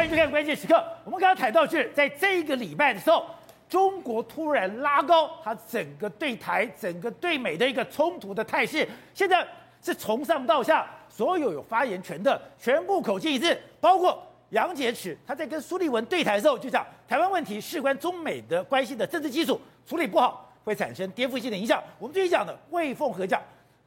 欢迎收看关键时刻。我们刚刚谈到是在这一个礼拜的时候，中国突然拉高它整个对台、整个对美的一个冲突的态势。现在是从上到下，所有有发言权的全部口径一致，包括杨洁篪，他在跟苏立文对台的时候就讲，台湾问题事关中美的关系的政治基础，处理不好会产生颠覆性的影响。我们最近讲的魏凤和讲。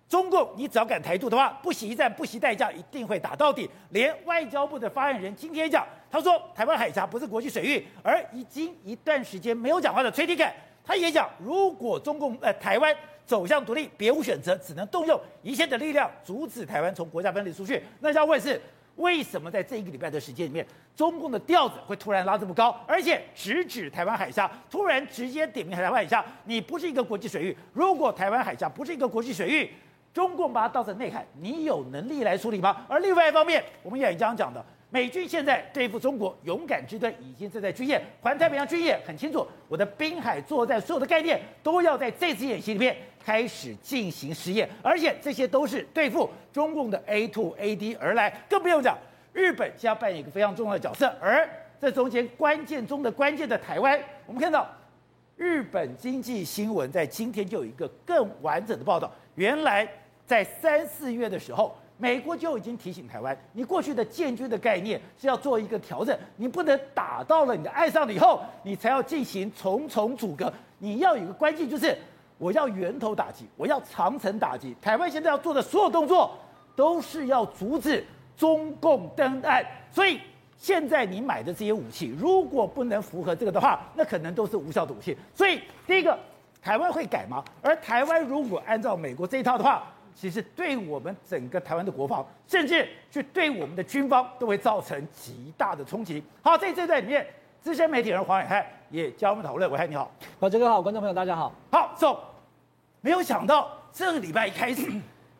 中共，你只要敢台独的话，不惜一战，不惜代价，一定会打到底。连外交部的发言人今天讲，他说台湾海峡不是国际水域，而已经一段时间没有讲话的崔天凯，他也讲，如果中共呃台湾走向独立，别无选择，只能动用一切的力量阻止台湾从国家分离出去。那要问是，为什么在这一个礼拜的时间里面，中共的调子会突然拉这么高，而且直指台湾海峡，突然直接点名台湾海峡，你不是一个国际水域。如果台湾海峡不是一个国际水域，中共把它当成内海，你有能力来处理吗？而另外一方面，我们也刚刚讲的，美军现在对付中国勇敢之盾已经正在军演，环太平洋军演很清楚，我的滨海作战所有的概念都要在这次演习里面开始进行实验，而且这些都是对付中共的 A two A D 而来，更不用讲日本将扮演一个非常重要的角色，而这中间关键中的关键的台湾，我们看到日本经济新闻在今天就有一个更完整的报道，原来。在三四月的时候，美国就已经提醒台湾，你过去的建军的概念是要做一个调整，你不能打到了你的岸上了以后，你才要进行重重阻隔。你要有个关键，就是我要源头打击，我要长城打击。台湾现在要做的所有动作，都是要阻止中共登岸。所以现在你买的这些武器，如果不能符合这个的话，那可能都是无效的武器。所以第一个，台湾会改吗？而台湾如果按照美国这一套的话，其实对我们整个台湾的国防，甚至去对我们的军方，都会造成极大的冲击。好，在这段里面，资深媒体人黄暐瀚也加入我们讨论。暐瀚你好，宝杰哥好，观众朋友大家好。好，走。没有想到这个礼拜一开始，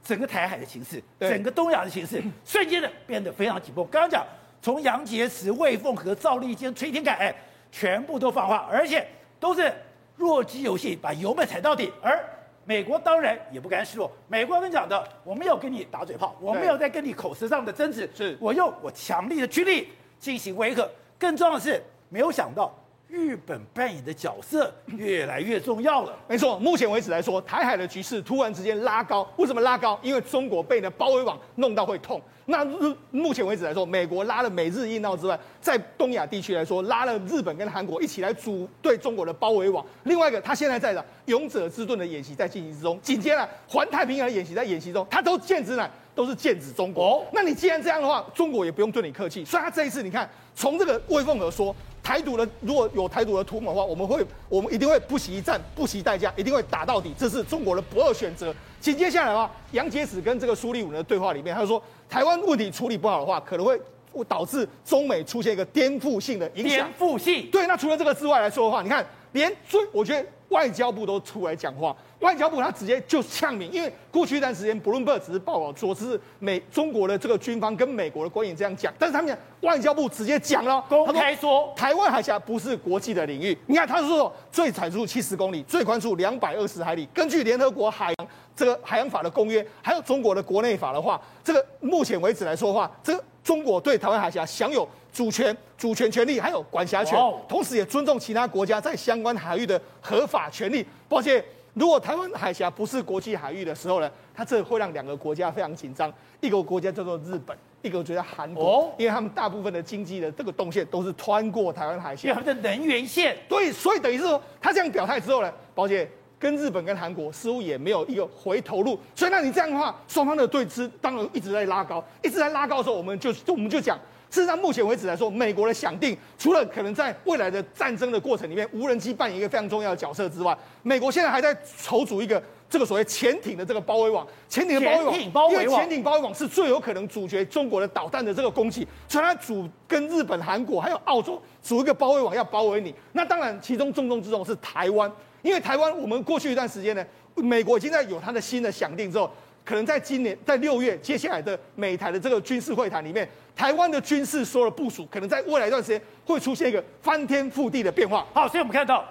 整个台海的形势，整个东亚的形势，瞬间的变得非常紧绷。刚刚讲，从杨洁篪、魏凤和、赵立坚、崔天凯，哎，全部都放话，而且都是弱鸡游戏，把油门踩到底，而。美国当然也不甘示弱。美国跟你讲的，我没有跟你打嘴炮，我没有在跟你口舌上的争执，是我用我强力的军力进行维和。更重要的是，没有想到日本扮演的角色越来越重要了。没错，目前为止来说，台海的局势突然之间拉高，为什么拉高？因为中国被呢包围网弄到会痛。那日目前为止来说，美国拉了美日印澳之外，在东亚地区来说，拉了日本跟韩国一起来组对中国的包围网。另外一个，他现在在的勇者之盾的演习在进行之中，紧接着环太平洋演习在演习中，他都剑指哪？都是剑指中国。哦，那你既然这样的话，中国也不用对你客气。所以他这一次，你看从这个魏凤和说。台独的如果有台独的图谋的话，我们会，我们一定会不惜一战，不惜代价，一定会打到底。这是中国的不二选择。紧接下来的话，杨洁篪跟这个苏立文的对话里面，他说，台湾问题处理不好的话，可能会导致中美出现一个颠覆性的影响。颠覆性。对，那除了这个之外来说的话，你看，连最，我觉得。外交部都出来讲话，外交部他直接就呛明，因为过去一段时间，Bloomberg 只是报道说是美中国的这个军方跟美国的官员这样讲，但是他们讲外交部直接讲了，公开说台湾海峡不是国际的领域。你看他说最长处七十公里，最宽处两百二十海里，根据联合国海洋这个海洋法的公约，还有中国的国内法的话，这个目前为止来说的话，这个中国对台湾海峡享有。主权、主权权利还有管辖权，同时也尊重其他国家在相关海域的合法权利。抱歉，如果台湾海峡不是国际海域的时候呢，它这会让两个国家非常紧张。一个国家叫做日本，一个国家韩国，因为他们大部分的经济的这个动线都是穿过台湾海峡，他们的能源线。对，所以等于是说，他这样表态之后呢，抱歉，跟日本跟韩国似乎也没有一个回头路。所以那你这样的话，双方的对峙当然一直在拉高，一直在拉高的时候，我们就我们就讲。事实上，目前为止来说，美国的想定，除了可能在未来的战争的过程里面，无人机扮演一个非常重要的角色之外，美国现在还在筹组一个这个所谓潜艇的这个包围网。潜艇的包围网，因为潜艇包围网是最有可能阻绝中国的导弹的这个攻击，所以它组跟日本、韩国还有澳洲组一个包围网，要包围你。那当然，其中重中之重是台湾，因为台湾我们过去一段时间呢，美国已经在有它的新的想定之后。可能在今年，在六月接下来的美台的这个军事会谈里面，台湾的军事所有的部署，可能在未来一段时间会出现一个翻天覆地的变化。好，所以我们看到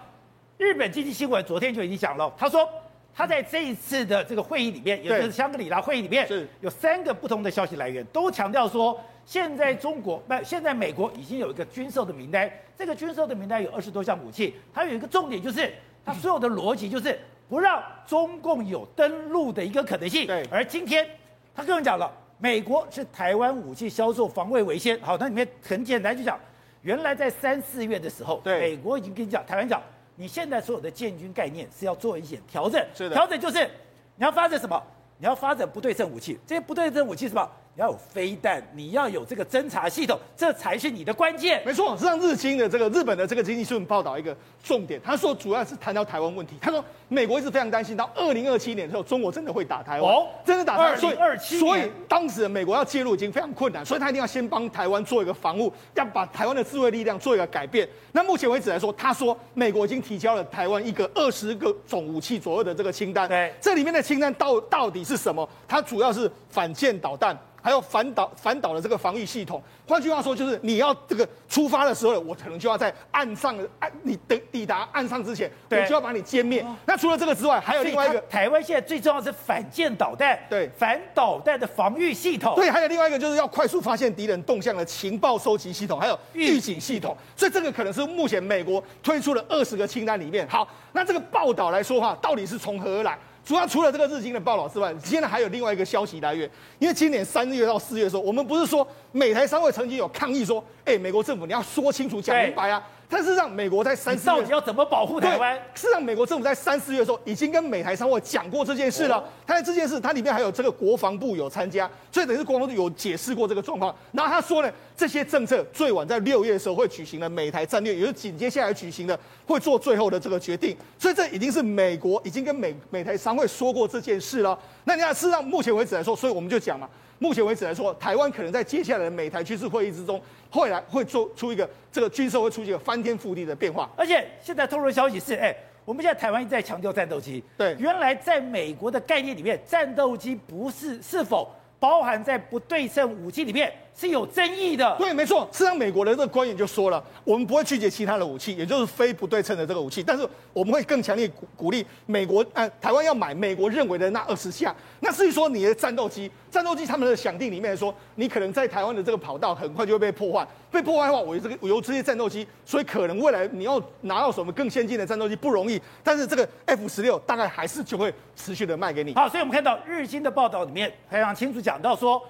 日本经济新闻昨天就已经讲了，他说他在这一次的这个会议里面，也就是香格里拉会议里面，是有三个不同的消息来源，都强调说，现在中国不，现在美国已经有一个军售的名单，这个军售的名单有二十多项武器，它有一个重点就是，它所有的逻辑就是不让中共有登陆的一个可能性。对，而今天他跟我们讲了，美国是台湾武器销售防卫为先。好，那里面很简单就讲，原来在三四月的时候，对，美国已经跟你讲，台湾讲。你现在所有的建军概念是要做一些调整，是的，调整就是你要发展什么？你要发展不对称武器，这些不对称武器是什么？你要有飞弹，你要有这个侦察系统，这才是你的关键。没错，是让日经的这个日本的这个经济新闻报道一个重点，他说主要是谈到台湾问题。他说美国一直非常担心，到二零二七年之后，中国真的会打台湾，哦，真的打台湾。所以二七，所以当时美国要介入已经非常困难，所以他一定要先帮台湾做一个防务，要把台湾的自卫力量做一个改变。那目前为止来说，他说美国已经提交了台湾一个二十个种武器左右的这个清单，对，这里面的清单到到底是什么？它主要是反舰导弹。还有反导反导的这个防御系统，换句话说，就是你要这个出发的时候，我可能就要在岸上，岸你抵抵达岸上之前，我就要把你歼灭。那除了这个之外，还有另外一个，台湾现在最重要的是反舰导弹，对，反导弹的防御系统，对，还有另外一个就是要快速发现敌人动向的情报收集系统，还有预警系统。所以这个可能是目前美国推出了二十个清单里面。好，那这个报道来说话，到底是从何而来？主要除了这个日经的报道之外，现在还有另外一个消息来源。因为今年三月到四月的时候，我们不是说美台商会曾经有抗议说，哎，美国政府你要说清楚、讲明白啊。但是让美国在三四月到底要怎么保护台湾？是让美国政府在三四月的时候已经跟美台商会讲过这件事了。他在这件事，它里面还有这个国防部有参加，所以等于是国防部有解释过这个状况。然后他说呢，这些政策最晚在六月的时候会举行的美台战略，也就是紧接下来举行的会做最后的这个决定。所以这已经是美国已经跟美美台商会说过这件事了。那你看，事实上目前为止来说，所以我们就讲嘛。目前为止来说，台湾可能在接下来的美台军事会议之中，后来会做出一个这个军售会出现一个翻天覆地的变化。而且现在透露的消息是，哎，我们现在台湾一直在强调战斗机。对，原来在美国的概念里面，战斗机不是是否包含在不对称武器里面。是有争议的，对，没错。事实上，美国的这个官员就说了，我们不会拒绝其他的武器，也就是非不对称的这个武器，但是我们会更强烈鼓鼓励美国，呃，台湾要买美国认为的那二十架。那至于说你的战斗机，战斗机他们的想定里面说，你可能在台湾的这个跑道很快就会被破坏，被破坏的话，我这个我有这些战斗机，所以可能未来你要拿到什么更先进的战斗机不容易。但是这个 F 十六大概还是就会持续的卖给你。好，所以我们看到日经的报道里面非常清楚讲到说。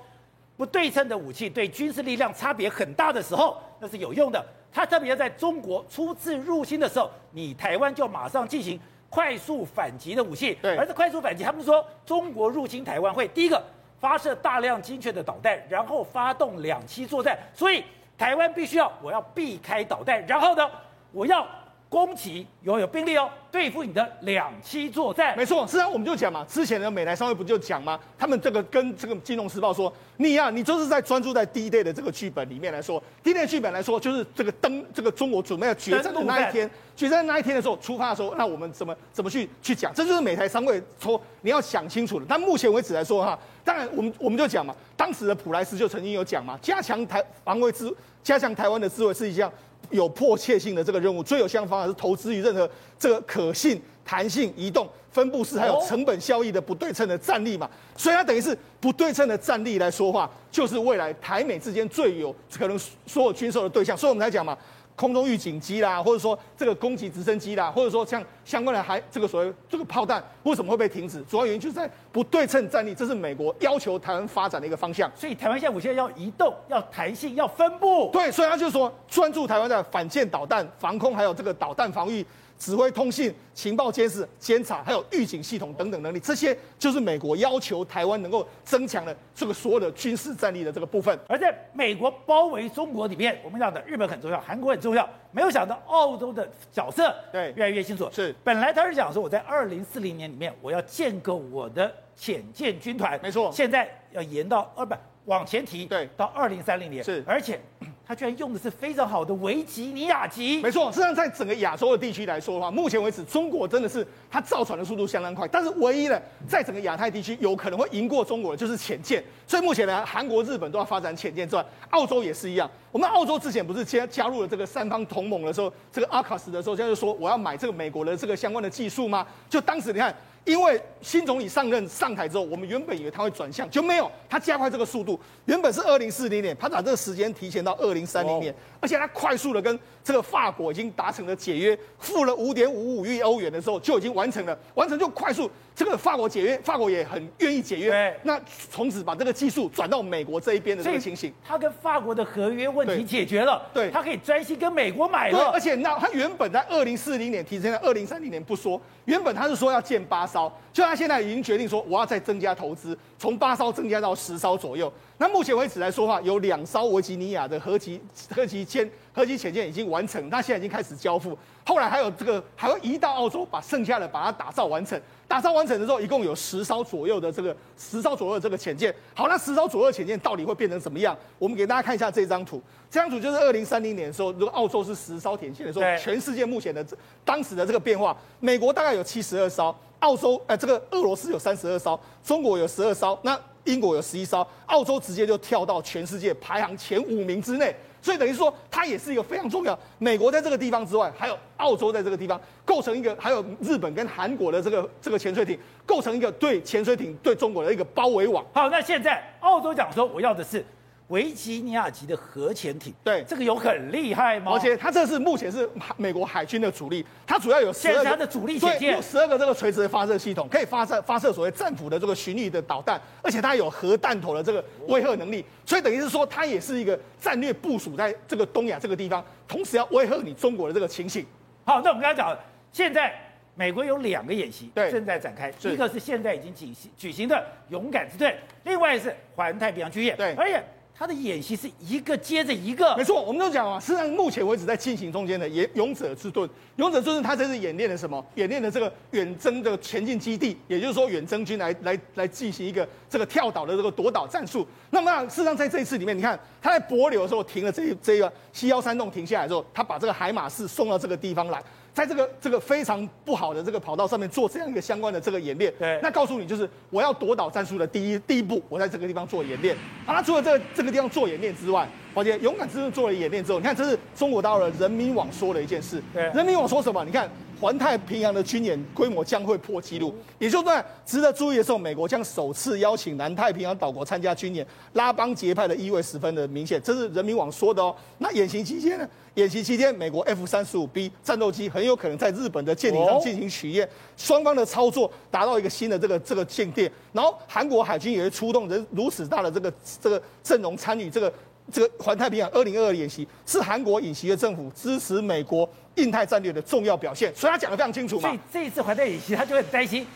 不对称的武器对军事力量差别很大的时候，那是有用的。它特别要在中国初次入侵的时候，你台湾就马上进行快速反击的武器。对，而这快速反击，他们说中国入侵台湾会第一个发射大量精确的导弹，然后发动两栖作战。所以台湾必须要我要避开导弹，然后呢，我要。攻击拥有兵力哦，对付你的两栖作战。没错，实际上我们就讲嘛，之前的美台商会不就讲吗？他们这个跟这个《金融时报》说，你呀、啊，你就是在专注在 D-Day 的这个剧本里面来说，D-Day 剧本来说就是这个登这个中国准备要决战的那一天，决战那一天的时候出发的时候，那我们怎么怎么去去讲？这就是美台商会说你要想清楚的。但目前为止来说哈，当然我们我们就讲嘛，当时的普莱斯就曾经有讲嘛，加强台防卫自加强台湾的自卫是一项。有迫切性的这个任务，最有效方法是投资于任何这个可信、弹性、移动、分布式还有成本效益的不对称的战力嘛。所以它等于是不对称的战力来说话，就是未来台美之间最有可能所有军售的对象。所以我们来讲嘛。空中预警机啦，或者说这个攻击直升机啦，或者说像相关的还这个所谓这个炮弹为什么会被停止？主要原因就是在不对称战力，这是美国要求台湾发展的一个方向。所以台湾现在现在要移动、要弹性、要分布。对，所以他就是说专注台湾的反舰导弹防空，还有这个导弹防御。指挥通信、情报监视、监察，还有预警系统等等能力，这些就是美国要求台湾能够增强的这个所有的军事战力的这个部分。而在美国包围中国里面，我们讲的日本很重要，韩国很重要，没有想到澳洲的角色对。越来越清楚。是，本来他是讲说我在二零四零年里面我要建构我的潜舰军团，没错，现在要延到二百往前提，对，到二零三零年是，而且。他居然用的是非常好的维吉尼亚级，没错。实际上，在整个亚洲的地区来说的话，目前为止，中国真的是它造船的速度相当快。但是，唯一的，在整个亚太地区有可能会赢过中国的就是潜舰。所以目前呢，韩国、日本都要发展潜舰之外，澳洲也是一样。我们澳洲之前不是加加入了这个三方同盟的时候，这个阿卡斯的时候，就是说我要买这个美国的这个相关的技术吗？就当时你看。因为新总理上任上台之后，我们原本以为他会转向，就没有，他加快这个速度。原本是二零四零年，他把这个时间提前到二零三零年，而且他快速的跟这个法国已经达成了解约，付了五点五五亿欧元的时候就已经完成了，完成就快速。这个法国解约，法国也很愿意解约。那从此把这个技术转到美国这一边的这个情形，他跟法国的合约问题解决了，对，他可以专心跟美国买了。而且那他原本在二零四零年提前在二零三零年不说，原本他是说要建八艘，就他现在已经决定说我要再增加投资，从八艘增加到十艘左右。那目前为止来说的话，有两艘维吉尼亚的核级核级舰核级潜舰已经完成，那现在已经开始交付。后来还有这个还会移到澳洲，把剩下的把它打造完成。打造完成的时候，一共有十艘左右的这个十艘左右的这个潜舰。好，那十艘左右的潜舰到底会变成什么样？我们给大家看一下这张图。这张图就是二零三零年的时候，如果澳洲是十艘潜舰的时候，全世界目前的当时的这个变化，美国大概有七十二艘，澳洲呃这个俄罗斯有三十二艘，中国有十二艘，那英国有十一艘，澳洲直接就跳到全世界排行前五名之内。所以等于说，它也是一个非常重要。美国在这个地方之外，还有澳洲在这个地方，构成一个，还有日本跟韩国的这个这个潜水艇，构成一个对潜水艇对中国的一个包围网。好，那现在澳洲讲说，我要的是。维吉尼亚级的核潜艇，对，这个有很厉害吗？而且它这是目前是美国海军的主力，它主要有十二个的主力潜艇，有十二个这个垂直的发射系统，可以发射发射所谓战斧的这个巡弋的导弹，而且它有核弹头的这个威慑能力，所以等于是说它也是一个战略部署在这个东亚这个地方，同时要威慑你中国的这个情形。好，那我们刚才讲，现在美国有两个演习对。正在展开，一个是现在已经举行举行的勇敢之队，另外是环太平洋军演，对，而且。他的演习是一个接着一个，没错，我们都讲啊，实际上目前为止在进行中间的演勇者之盾，勇者之盾，他这是演练的什么？演练的这个远征的前进基地，也就是说远征军来来来进行一个这个跳岛的这个夺岛战术。那么事实上在这一次里面，你看他在帛琉的时候停了这这个西幺三洞停下来之后，他把这个海马士送到这个地方来。在这个这个非常不好的这个跑道上面做这样一个相关的这个演练，对，那告诉你就是我要夺岛战术的第一第一步，我在这个地方做演练。啊，那除了这个这个地方做演练之外，华杰勇敢之盾做了演练之后，你看这是中国大陆的人民网说的一件事。对，人民网说什么？你看。环太平洋的军演规模将会破纪录，也就是说，值得注意的是，美国将首次邀请南太平洋岛国参加军演，拉帮结派的意味十分的明显。这是人民网说的哦。那演习期间呢？演习期间，美国 F 三十五 B 战斗机很有可能在日本的舰艇上进行取验，双方的操作达到一个新的这个这个境界。然后，韩国海军也会出动人如此大的这个这个阵容参与这个这个环太平洋二零二二演习，是韩国尹锡悦政府支持美国。印太战略的重要表现，所以他讲的非常清楚嘛。所以这一次环太演习，他就很担心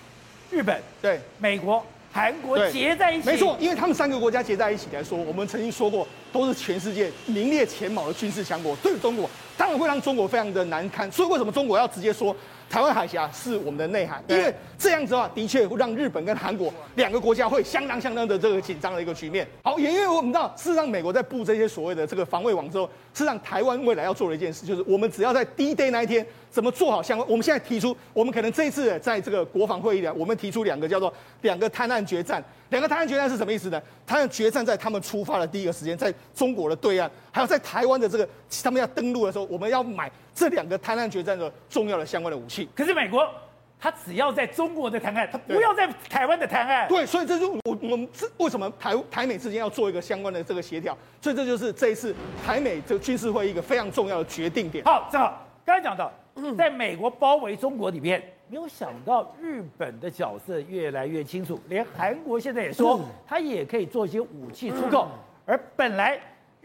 日本、对美国、韩国结在一起。没错，因为他们三个国家结在一起来说，我们曾经说过，都是全世界名列前茅的军事强国，对中国当然会让中国非常的难堪。所以为什么中国要直接说？台湾海峡是我们的内海，因为这样子的话，的确会让日本跟韩国两个国家会相当相当的这个紧张的一个局面。好，也因为我们知道，事实上美国在布这些所谓的这个防卫网之后，事实上台湾未来要做的一件事，就是我们只要在 D-Day 那一天怎么做好相关。我们现在提出，我们可能这一次在这个国防会议里，我们提出两个叫做两个滩岸决战。两个滩岸决战是什么意思呢？滩岸决战在他们出发的第一个时间，在中国的对岸，还有在台湾的这个他们要登陆的时候，我们要买这两个滩岸决战的重要的相关的武器。可是美国，他只要在中国的谈案，他不要在台湾的谈案。对，所以这就我我们这为什么台台美之间要做一个相关的这个协调？所以这就是这一次台美这个军事会议一个非常重要的决定点。好，正好刚才讲到，在美国包围中国里面。没有想到日本的角色越来越清楚，连韩国现在也说，他也可以做一些武器出口。而本来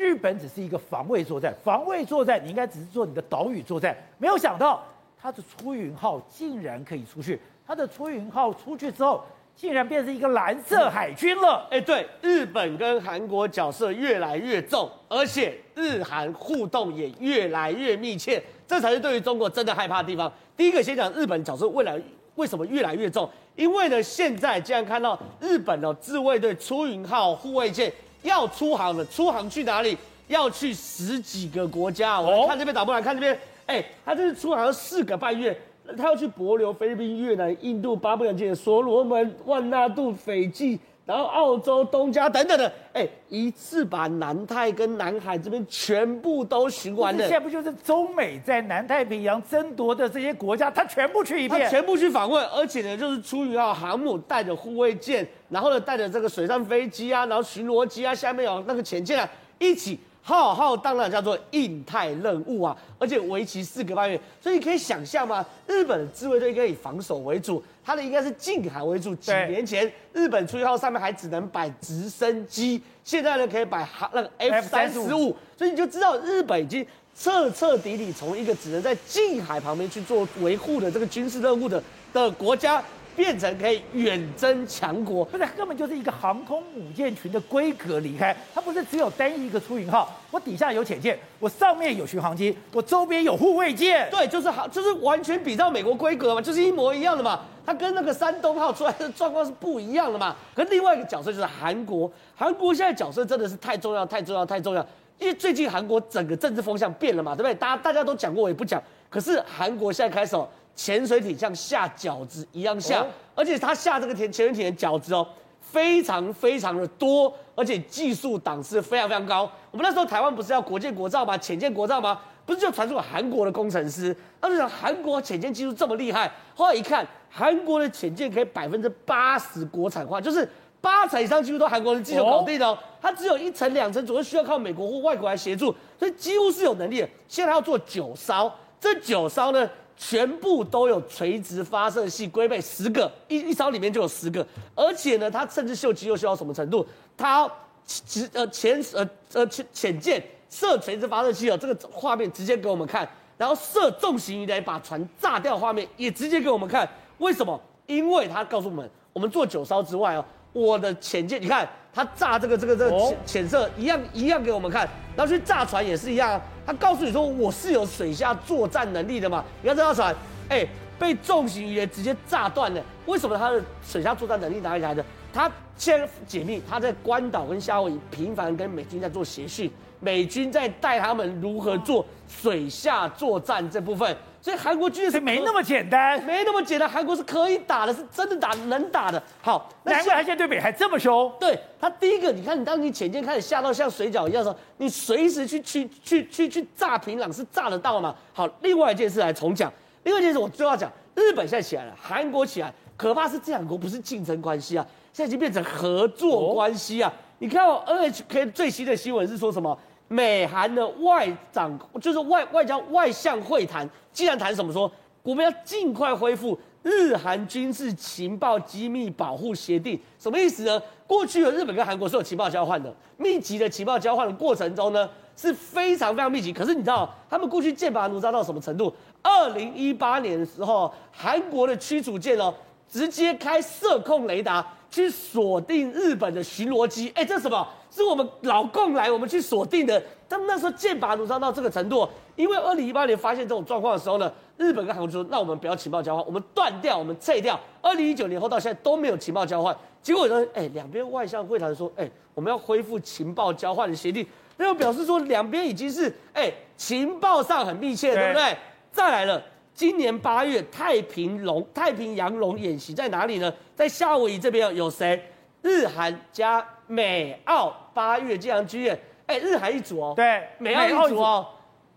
日本只是一个防卫作战，防卫作战你应该只是做你的岛屿作战，没有想到他的出云号竟然可以出去。他的出云号出去之后，竟然变成一个蓝色海军了。哎，对，日本跟韩国角色越来越重，而且日韩互动也越来越密切，这才是对于中国真的害怕的地方。第一个先讲日本角色未来为什么越来越重？因为呢，现在既然看到日本的自卫队出云号护卫舰要出航了，出航去哪里？要去十几个国家。我看这边导播来看这边，哎，他这是出航四个半月，他要去帛琉、菲律宾、越南、印度、巴布亚新几内亚、所罗门、万纳度、斐济。然后澳洲、东加等等的，哎，一次把南太跟南海这边全部都巡完了。现在不就是中美在南太平洋争夺的这些国家，他全部去一遍，他全部去访问，而且呢，就是出于啊航母带着护卫舰，然后呢带着这个水上飞机啊，然后巡逻机啊，下面有那个潜舰啊，一起。浩浩荡荡叫做印太任务啊，而且为期四个半月，所以你可以想象吗？日本的自卫队应该以防守为主，它的应该是近海为主。几年前日本出去号上面还只能摆直升机，现在呢可以摆那个 F 三十五，所以你就知道日本已经彻彻底底从一个只能在近海旁边去做维护的这个军事任务的的国家。变成可以远征强国，不是，根本就是一个航空母舰群的规格离开，它不是只有单一一个出云号，我底下有潜舰，我上面有巡航机，我周边有护卫舰，对，就是好，就是完全比照美国规格嘛，就是一模一样的嘛，它跟那个山东号出来的状况是不一样的嘛。可另外一个角色就是韩国，韩国现在角色真的是太重要，太重要，太重要，因为最近韩国整个政治风向变了嘛，对不对？大家大家都讲过，我也不讲，可是韩国现在开始。潜水艇像下饺子一样下，而且它下这个潜潜水艇的饺子哦，非常非常的多，而且技术档次非常非常高。我们那时候台湾不是要国建国造吗？潜舰国造吗？不是就传出了韩国的工程师，他就想韩国潜舰技术这么厉害，后来一看，韩国的潜舰可以百分之八十国产化，就是八成以上几乎都韩国人技术搞定的哦，它只有一层两层左右需要靠美国或外国来协助，所以几乎是有能力的。现在要做九艘，这九艘呢？全部都有垂直发射器，龟背十个，一一艘里面就有十个，而且呢，它甚至秀肌肉秀到什么程度？它直呃潜呃呃潜潜舰射垂直发射器哦，这个画面直接给我们看，然后射重型鱼雷把船炸掉画面也直接给我们看，为什么？因为他告诉我们，我们做九艘之外哦，我的潜舰你看。他炸这个这个这个潜潜射一样一样给我们看，然后去炸船也是一样啊。他告诉你说我是有水下作战能力的嘛？你看这条船，哎，被重型鱼雷直接炸断了。为什么他的水下作战能力哪里来的？他先解密，他在关岛跟夏威夷频繁跟美军在做协训，美军在带他们如何做水下作战这部分。所以韩国军是没那么简单，没那么简单。韩国是可以打的，是真的打，能打的。好，难怪他现在对美还这么凶。对他第一个，你看，你当你潜舰开始下到像水饺一样的时候，你随时去去去去去炸平壤是炸得到的嘛？好，另外一件事来重讲。另外一件事我最要讲，日本现在起来了，韩国起来，可怕是这两国不是竞争关系啊，现在已经变成合作关系啊。哦、你看哦，NHK 最新的新闻是说什么？美韩的外长就是外外交外相会谈，既然谈什么说，我们要尽快恢复日韩军事情报机密保护协定，什么意思呢？过去的日本跟韩国是有情报交换的，密集的情报交换的过程中呢，是非常非常密集。可是你知道，他们过去剑拔弩张到什么程度？二零一八年的时候，韩国的驱逐舰哦，直接开射控雷达去锁定日本的巡逻机，哎，这是什么？是我们老共来，我们去锁定的。他们那时候剑拔弩张到这个程度，因为二零一八年发现这种状况的时候呢，日本跟韩国就说：“那我们不要情报交换，我们断掉，我们撤掉。”二零一九年后到现在都没有情报交换。结果呢，哎，两边外相会谈说：“哎，我们要恢复情报交换的协定。”那就表示说两边已经是哎情报上很密切，对不对？再来了，今年八月太平龙太平洋龙演习在哪里呢？在夏威夷这边有谁？日韩加美澳八月这样军演，哎，日韩一组哦，对，美澳一组哦，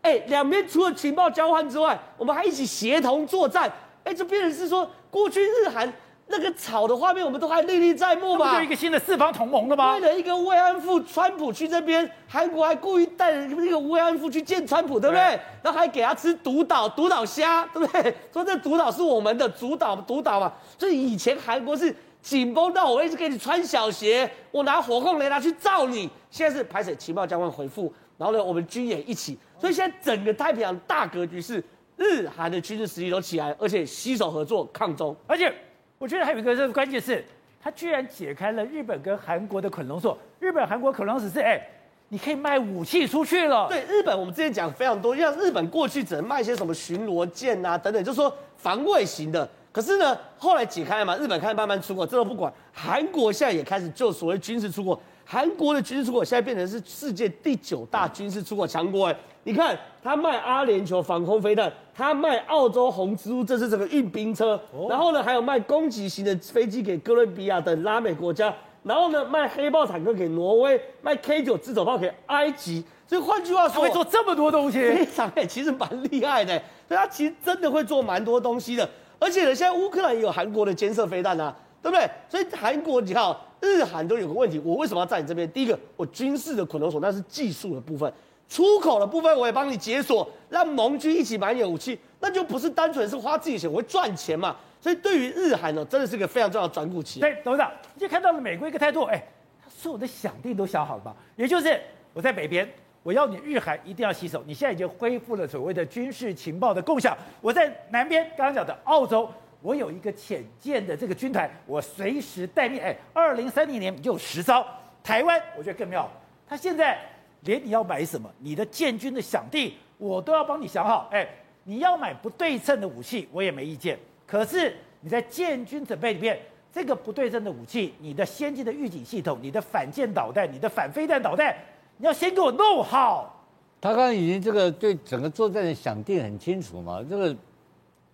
哎，两边除了情报交换之外，我们还一起协同作战，哎，这变成是说过去日韩那个吵的画面，我们都还历历在目嘛？就一个新的四方同盟了吗？为了一个慰安妇，川普去这边，韩国还故意带着一个慰安妇去见川普，对不对？对然后还给他吃独岛独岛虾，对不对？说这独岛是我们的主岛独岛嘛，所以以前韩国是。紧绷到我一直给你穿小鞋，我拿火控雷达去照你。现在是排水情报交换回复，然后呢，我们军演一起，所以现在整个太平洋大格局是日韩的军事实力都起来，而且携手合作抗中。而且我觉得还有一个这个关键是，他居然解开了日本跟韩国的捆龙锁。日本韩国捆龙锁是哎，你可以卖武器出去了。对，日本我们之前讲非常多，像日本过去只能卖一些什么巡逻舰啊等等，就是说防卫型的。可是呢，后来解开了嘛，日本开始慢慢出国，这都不管。韩国现在也开始就所谓军事出国，韩国的军事出口现在变成是世界第九大军事出口强国。哎，你看，他卖阿联酋防空飞弹，他卖澳洲红蜘蛛，这是这个运兵车，然后呢，还有卖攻击型的飞机给哥伦比亚等拉美国家。然后呢卖黑豹坦克给挪威，卖 K 九自走炮给埃及。所以换句话说，他会做这么多东西，非常哎，其实蛮厉害的。所以他其实真的会做蛮多东西的。而且呢，现在乌克兰也有韩国的监射飞弹啊，对不对？所以韩国你看，日韩都有个问题，我为什么要在你这边？第一个，我军事的捆绑锁，那是技术的部分。出口的部分我也帮你解锁，让盟军一起买你的武器，那就不是单纯是花自己钱，我会赚钱嘛。所以对于日韩呢，真的是个非常重要的转股期。对，董事长，你就看到了美国一个态度，哎，他所有的想定都想好了吧？也就是我在北边，我要你日韩一定要洗手。你现在已经恢复了所谓的军事情报的共享。我在南边，刚刚讲的澳洲，我有一个潜舰的这个军团，我随时待命。哎，二零三零年就有实招。台湾我觉得更妙，他现在。连你要买什么，你的建军的响地，我都要帮你想好。哎，你要买不对称的武器，我也没意见。可是你在建军准备里面，这个不对称的武器，你的先进的预警系统，你的反舰导弹，你的反飞弹导弹，你要先给我弄好。他刚刚已经这个对整个作战的想定很清楚嘛，这个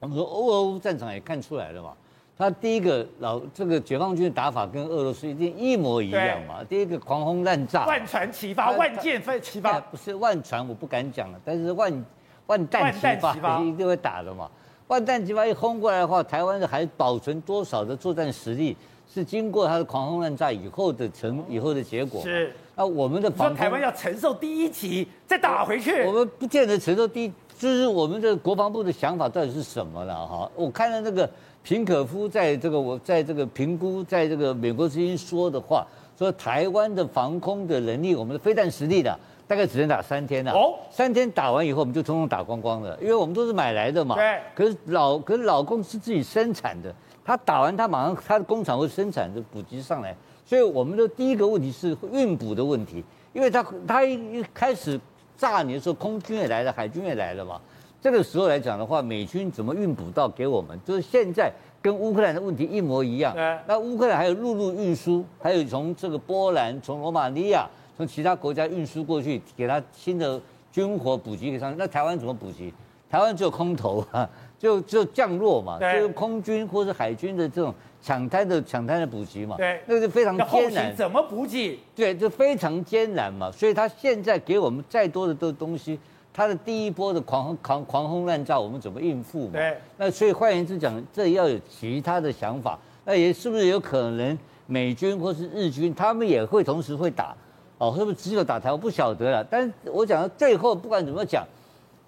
我们说欧俄乌战场也看出来了嘛。他第一个老这个解放军的打法跟俄罗斯一定一模一样嘛。第一个狂轰滥炸，万船齐发，万箭飞齐发，不是万船我不敢讲了，但是万万弹齐发一定会打的嘛。万弹齐发一轰过来的话，台湾的还保存多少的作战实力，是经过他的狂轰滥炸以后的成以后的结果。是，那我们的防台湾要承受第一击再打回去，我们不见得承受第一，就是我们的国防部的想法到底是什么了哈？我看了那个。平可夫在这个我在这个评估，在这个美国之音说的话，说台湾的防空的能力，我们的飞弹实力的，大概只能打三天了。哦，三天打完以后，我们就通通打光光了，因为我们都是买来的嘛。对。可是老可是老公是自己生产的，他打完他马上他的工厂会生产的补给上来，所以我们的第一个问题是运补的问题，因为他他一开始炸你的时候，空军也来了，海军也来了嘛。这个时候来讲的话，美军怎么运补到给我们？就是现在跟乌克兰的问题一模一样。那乌克兰还有陆路运输，还有从这个波兰、从罗马尼亚、从其他国家运输过去，给他新的军火补给给上。那台湾怎么补给？台湾只有空投啊，就就降落嘛，就是空军或是海军的这种抢滩的抢滩的补给嘛。对，那个是非常艰难。怎么补给？对，就非常艰难嘛。所以他现在给我们再多的都东西。他的第一波的狂狂狂轰滥炸，我们怎么应付嘛？对。那所以换言之讲，这要有其他的想法。那也是不是有可能美军或是日军，他们也会同时会打？哦，是不是只有打台湾？我不晓得了。但是我讲到最后，不管怎么讲，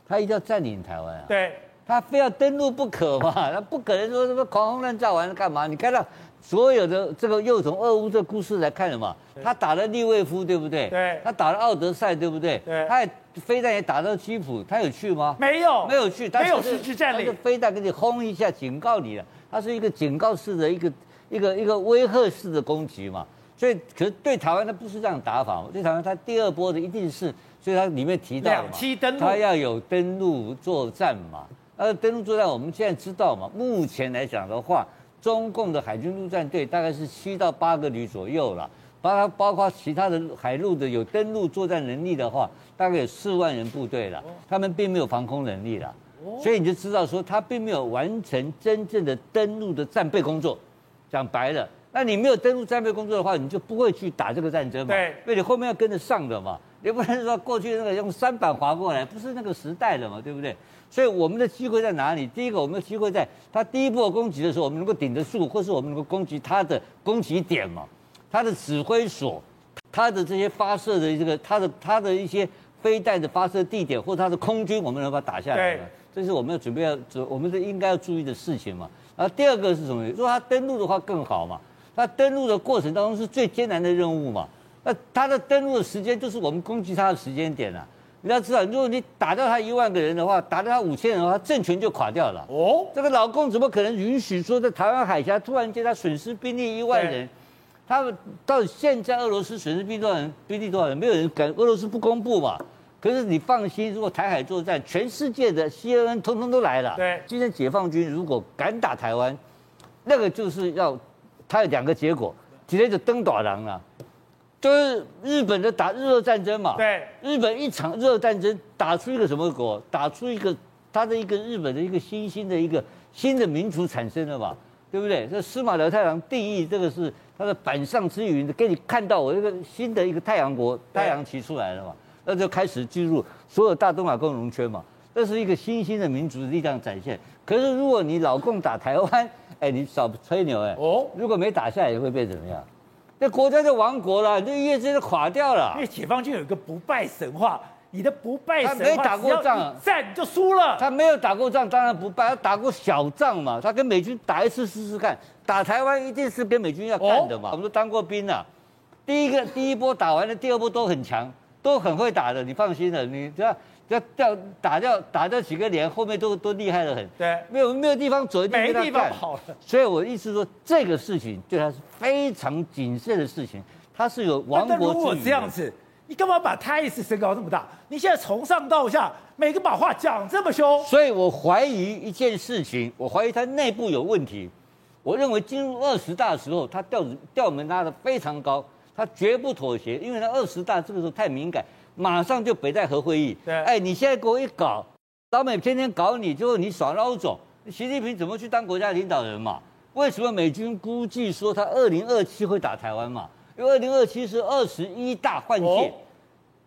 他一定要占领台湾啊。对。他非要登陆不可嘛？他不可能说什么狂轰滥炸完了干嘛？你看到所有的这个又从俄乌这故事来看了嘛？他打了利沃夫，对不对？对。他打了奥德赛，对不对？对。他也。飞弹也打到基辅，他有去吗？没有，没有去，没有实质战力。飞弹给你轰一下，警告你了，它是一个警告式的一个一个一个威吓式的攻击嘛。所以，可是对台湾它不是这样打法嘛。对台湾，它第二波的一定是，所以它里面提到嘛，它要有登陆作战嘛。呃，登陆作战，我们现在知道嘛，目前来讲的话，中共的海军陆战队大概是七到八个旅左右了。包括包括其他的海陆的有登陆作战能力的话，大概有四万人部队了，他们并没有防空能力了，所以你就知道说他并没有完成真正的登陆的战备工作。讲白了，那你没有登陆战备工作的话，你就不会去打这个战争嘛，对，因为你后面要跟着上的嘛，你不能说过去那个用舢板划过来，不是那个时代的嘛，对不对？所以我们的机会在哪里？第一个，我们的机会在它第一波攻击的时候，我们能够顶得住，或是我们能够攻击它的攻击点嘛。它的指挥所，它的这些发射的这个，它的它的一些飞弹的发射地点，或者他的空军，我们能把它打下来。这是我们要准备要，我们是应该要注意的事情嘛。然后第二个是什么？如果它登陆的话更好嘛。它登陆的过程当中是最艰难的任务嘛。那它的登陆的时间就是我们攻击它的时间点啊。你要知道，如果你打掉他一万个人的话，打掉他五千人的话，政权就垮掉了。哦，这个老共怎么可能允许说在台湾海峡突然间他损失兵力一万人？他们到现在，俄罗斯损失兵多少人？兵力多少人？没有人敢，俄罗斯不公布嘛。可是你放心，如果台海作战，全世界的 CNN 通通都来了。对，今天解放军如果敢打台湾，那个就是要，他有两个结果，直接就登岛狼了，就是日本的打日俄战争嘛。对，日本一场日俄战争打出一个什么国？打出一个他的一个日本的一个新兴的一个新的民族产生了嘛。对不对？这司马辽太郎定义这个是他的板上之云给你看到我这个新的一个太阳国太阳旗出来了嘛，那就开始进入所有大东亚共荣圈嘛，这是一个新兴的民族的力量展现。可是如果你老共打台湾，哎，你少吹牛哎，哦，如果没打下来，也会变怎么样？那国家就亡国了，这越直就垮掉了。因为解放军有一个不败神话。你的不败神话，他没打过仗，战就输了。他没有打过仗，当然不败。他打过小仗嘛，他跟美军打一次试试看。打台湾一定是跟美军要干的嘛。哦、我们都当过兵了，第一个第一波打完了，第二波都很强，都很会打的，你放心了。你只要只要掉打掉打掉几个连，后面都都厉害得很。对，没有没有地方走，没地方跑了。所以我意思说，这个事情对他是非常谨慎的事情，他是有亡国之虞。这样子。你干嘛把态势升高这么大？你现在从上到下每个把话讲这么凶，所以我怀疑一件事情，我怀疑他内部有问题。我认为进入二十大的时候，他调调门拉得非常高，他绝不妥协，因为他二十大这个时候太敏感，马上就北戴河会议。对，哎，你现在给我一搞，老美天天搞你，最后你耍孬种，习近平怎么去当国家领导人嘛？为什么美军估计说他二零二七会打台湾嘛？因为二零二七是二十一大换届，哦、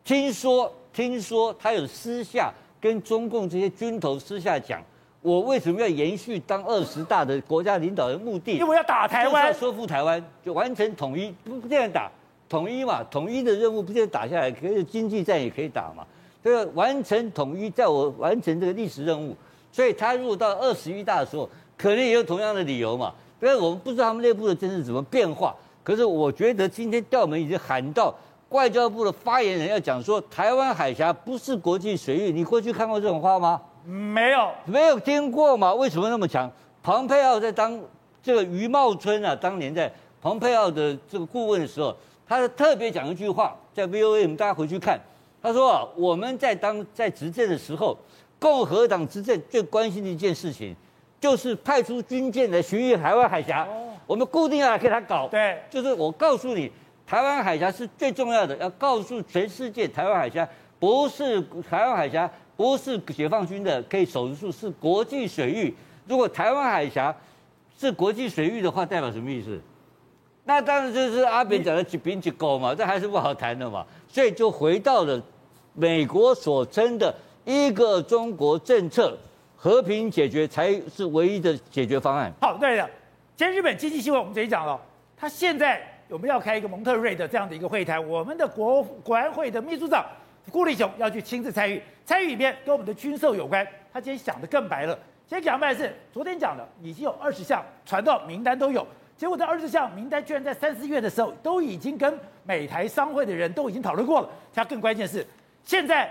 听说听说他有私下跟中共这些军头私下讲，我为什么要延续当二十大的国家领导人？目的因为要打台湾，要收复台湾，就完成统一，不不这样打统一嘛？统一的任务不就打下来，可以经济战也可以打嘛？这个完成统一，在我完成这个历史任务，所以他如果到二十一大的时候，可能也有同样的理由嘛？因为我们不知道他们内部的政治怎么变化。可是我觉得今天调门已经喊到外交部的发言人要讲说，台湾海峡不是国际水域。你过去看过这种话吗？没有，没有听过嘛？为什么那么强？庞佩奥在当这个余茂春啊，当年在庞佩奥的这个顾问的时候，他特别讲一句话，在 VOA，我们大家回去看，他说啊，我们在当在执政的时候，共和党执政最关心的一件事情，就是派出军舰来巡阅台湾海峡。我们固定要来给他搞，对，就是我告诉你，台湾海峡是最重要的，要告诉全世界，台湾海峡不是台湾海峡不是解放军的可以守得住，是国际水域。如果台湾海峡是国际水域的话，代表什么意思？那当然就是阿扁讲的几兵几狗嘛，这还是不好谈的嘛。所以就回到了美国所称的一个中国政策，和平解决才是唯一的解决方案。好，对的。今天日本经济新闻我们直接讲了，他现在我们要开一个蒙特瑞的这样的一个会谈，我们的国国安会的秘书长顾立雄要去亲自参与，参与里面跟我们的军售有关。他今天想得更白了，今天讲白的是昨天讲的已经有二十项传到名单都有，结果在二十项名单居然在三四月的时候都已经跟美台商会的人都已经讨论过了。他更关键是现在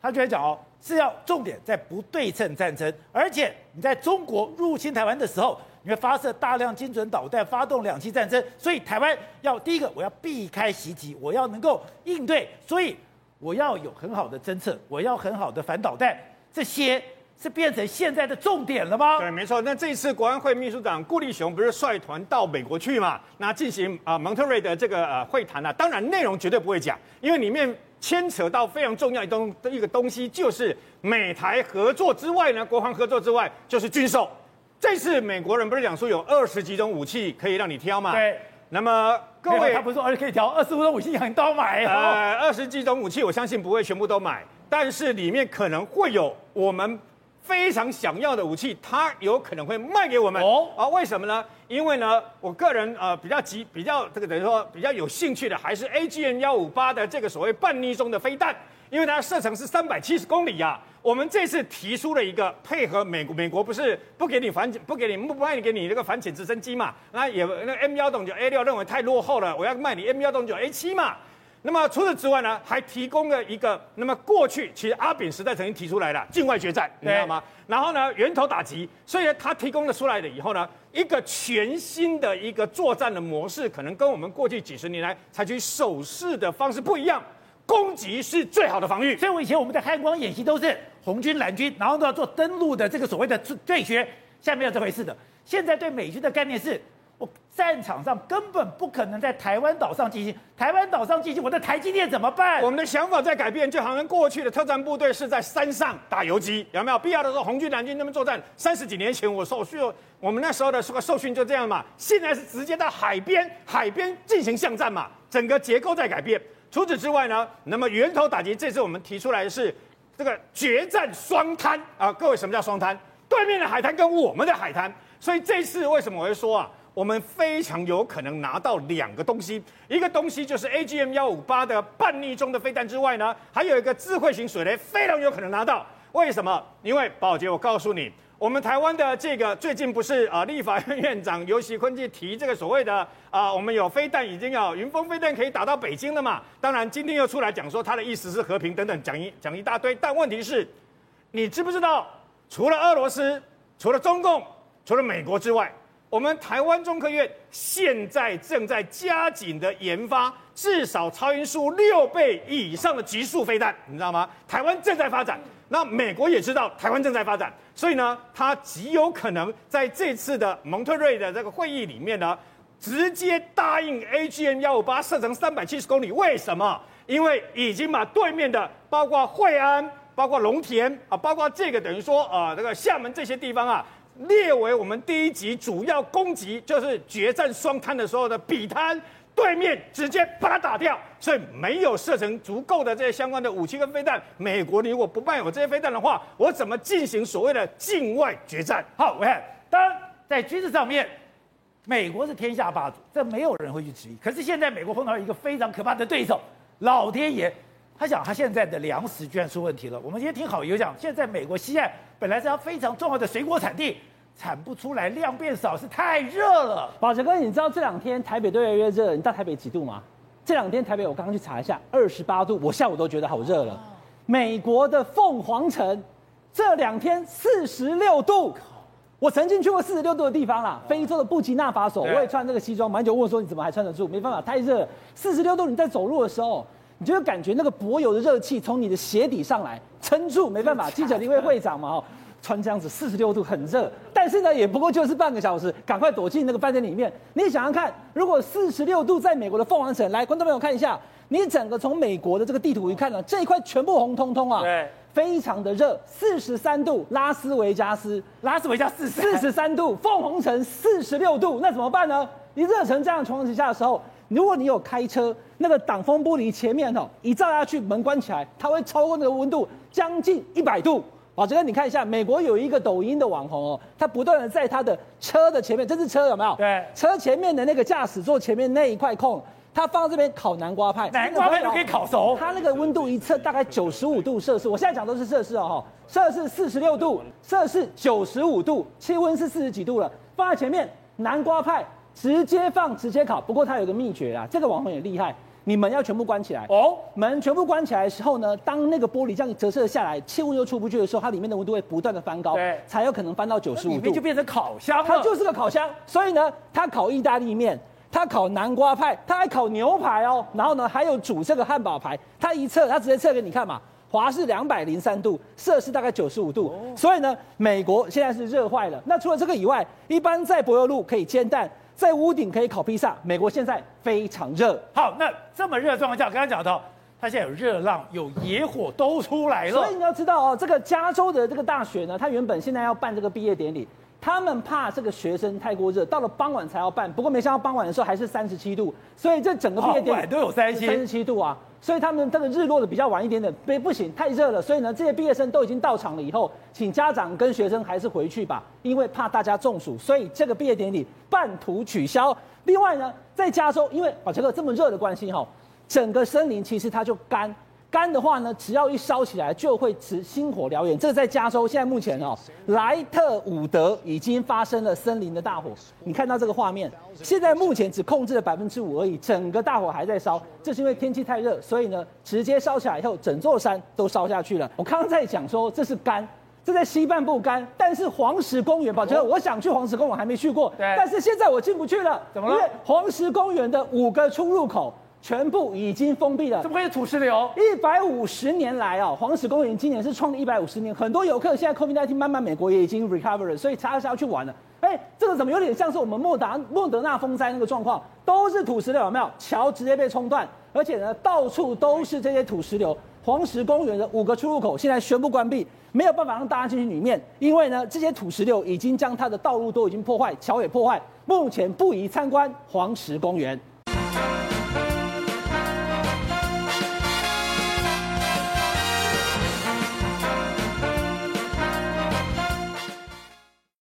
他居然讲哦是要重点在不对称战争，而且你在中国入侵台湾的时候。你会发射大量精准导弹，发动两栖战争，所以台湾要第一个，我要避开袭击，我要能够应对，所以我要有很好的侦测，我要很好的反导弹，这些是变成现在的重点了吗？对，没错。那这一次国安会秘书长顾立雄不是率团到美国去嘛？那进行啊蒙特瑞的这个呃会谈啊，当然内容绝对不会讲，因为里面牵扯到非常重要一东的一个东西，就是美台合作之外呢，国防合作之外就是军售。这次美国人不是讲说有二十几种武器可以让你挑嘛？对。那么各位，他不是说而且可以挑二十五种武器，很都买。呃，二十几种武器，我相信不会全部都买，但是里面可能会有我们非常想要的武器，它有可能会卖给我们。哦。啊，为什么呢？因为呢，我个人呃比较急，比较这个等于说比较有兴趣的，还是 AGM 幺五八的这个所谓半匿中的飞弹，因为它射程是三百七十公里呀、啊。我们这次提出了一个配合美国，美国不是不给你反不给你不卖给你那个反潜直升机嘛？那也那 M 幺洞九 A 六认为太落后了，我要卖你 M 幺洞九 A 七嘛？那么除此之外呢，还提供了一个，那么过去其实阿扁时代曾经提出来的境外决战，你知道吗？然后呢，源头打击，所以呢，他提供了出来的以后呢，一个全新的一个作战的模式，可能跟我们过去几十年来采取守势的方式不一样。攻击是最好的防御，所以我以前我们的汉光演习都是红军蓝军，然后都要做登陆的这个所谓的对决，下面有这回事的。现在对美军的概念是，我战场上根本不可能在台湾岛上进行。台湾岛上进行，我的台积电怎么办？我们的想法在改变，就好像过去的特战部队是在山上打游击，有没有必要的时候，红军、蓝军那边作战？三十几年前我受训，我们那时候的受训就这样嘛。现在是直接到海边，海边进行巷战嘛，整个结构在改变。除此之外呢，那么源头打击，这次我们提出来的是这个决战双滩啊，各位什么叫双滩？对面的海滩跟我们的海滩，所以这次为什么我会说啊，我们非常有可能拿到两个东西，一个东西就是 AGM 幺五八的半逆中的飞弹之外呢，还有一个智慧型水雷，非常有可能拿到。为什么？因为宝杰，我告诉你。我们台湾的这个最近不是啊，立法院院长游锡堃去提这个所谓的 啊，我们有飞弹已经要云峰飞弹可以打到北京了嘛？当然今天又出来讲说他的意思是和平等等，讲一讲一大堆。但问题是，你知不知道，除了俄罗斯、除了中共、除了美国之外，我们台湾中科院现在正在加紧的研发至少超音速六倍以上的极速飞弹，你知道吗？台湾正在发展。那美国也知道台湾正在发展，所以呢，他极有可能在这次的蒙特瑞的这个会议里面呢，直接答应 AGM 幺五八射程三百七十公里。为什么？因为已经把对面的包括惠安、包括龙田啊，包括这个等于说啊，这个厦门这些地方啊，列为我们第一级主要攻击，就是决战双滩的时候的比滩。对面直接把它打掉，所以没有射程足够的这些相关的武器跟飞弹。美国你如果不办有这些飞弹的话，我怎么进行所谓的境外决战？好，我看，当然在军事上面，美国是天下霸主，这没有人会去质疑。可是现在美国碰到一个非常可怕的对手，老天爷，他想他现在的粮食居然出问题了。我们今天听好友讲，现在美国西岸本来是要非常重要的水果产地。产不出来，量变少，是太热了。宝杰哥，你知道这两天台北都越来越热，你知道台北几度吗？这两天台北我刚刚去查一下，二十八度，我下午都觉得好热了。美国的凤凰城这两天四十六度，我曾经去过四十六度的地方啦，非洲的布吉纳法索，我也穿这个西装，马英九问我说你怎么还穿得住？没办法，太热，四十六度，你在走路的时候，你就会感觉那个柏油的热气从你的鞋底上来，撑住，没办法，记者因为会长嘛，哦。穿这样子四十六度很热，但是呢也不过就是半个小时，赶快躲进那个饭店里面。你想想看，如果四十六度在美国的凤凰城，来，观众朋友看一下，你整个从美国的这个地图一看呢，这一块全部红彤彤啊，对，非常的热，四十三度，拉斯维加斯，拉斯维加斯四十三度，凤凰城四十六度，那怎么办呢？你热成这样的情况之下的时候，如果你有开车，那个挡风玻璃前面哦，一照下去，门关起来，它会超过那个温度将近一百度。宝杰哥，你看一下，美国有一个抖音的网红哦，他不断的在他的车的前面，这是车有没有？对，车前面的那个驾驶座前面那一块空，他放在这边烤南瓜派，南瓜派都可以烤熟。它那个温度一测大概九十五度摄氏，我现在讲都是摄氏哦，摄氏四十六度，摄氏九十五度，气温是四十几度了，放在前面南瓜派直接放直接烤。不过他有个秘诀啊，这个网红也厉害。你门要全部关起来。哦，门全部关起来的时候呢，当那个玻璃这样折射下来，气温又出不去的时候，它里面的温度会不断的翻高，对，才有可能翻到九十五度，里面就变成烤箱，它就是个烤箱。所以呢，它烤意大利面，它烤南瓜派，它还烤牛排哦，然后呢，还有煮这个汉堡排，它一测，它直接测给你看嘛，华氏两百零三度，摄氏大概九十五度，哦，所以呢，美国现在是热坏了。那除了这个以外，一般在柏油路可以煎蛋。在屋顶可以烤披萨。美国现在非常热。好，那这么热的状况下，刚刚讲到，它现在有热浪、有野火都出来了。所以你要知道哦，这个加州的这个大学呢，它原本现在要办这个毕业典礼，他们怕这个学生太过热，到了傍晚才要办。不过没想到傍晚的时候还是三十七度，所以这整个毕业典礼都有三十七度啊。所以他们这个日落的比较晚一点点，不不行，太热了。所以呢，这些毕业生都已经到场了以后，请家长跟学生还是回去吧，因为怕大家中暑，所以这个毕业典礼半途取消。另外呢，在加州，因为宝杰哥这么热的关系哈，整个森林其实它就干。干的话呢，只要一烧起来就会持星火燎原。这个在加州现在目前哦，莱特伍德已经发生了森林的大火。你看到这个画面，现在目前只控制了百分之五而已，整个大火还在烧。这是因为天气太热，所以呢，直接烧起来以后，整座山都烧下去了。我刚刚在讲说这是干，这在西半部干，但是黄石公园，宝杰哥，我想去黄石公园还没去过，但是现在我进不去了，怎么了？因为黄石公园的五个出入口。全部已经封闭了，怎么会有土石流？一百五十年来哦，黄石公园今年是创了一百五十年，很多游客现在 COVID-19 慢慢美国也已经 recover 了，所以他是要去玩了。哎，这个怎么有点像是我们莫达莫德纳风灾那个状况，都是土石流，有没有？桥直接被冲断，而且呢，到处都是这些土石流。黄石公园的五个出入口现在全部关闭，没有办法让大家进去里面，因为呢，这些土石流已经将它的道路都已经破坏，桥也破坏，目前不宜参观黄石公园。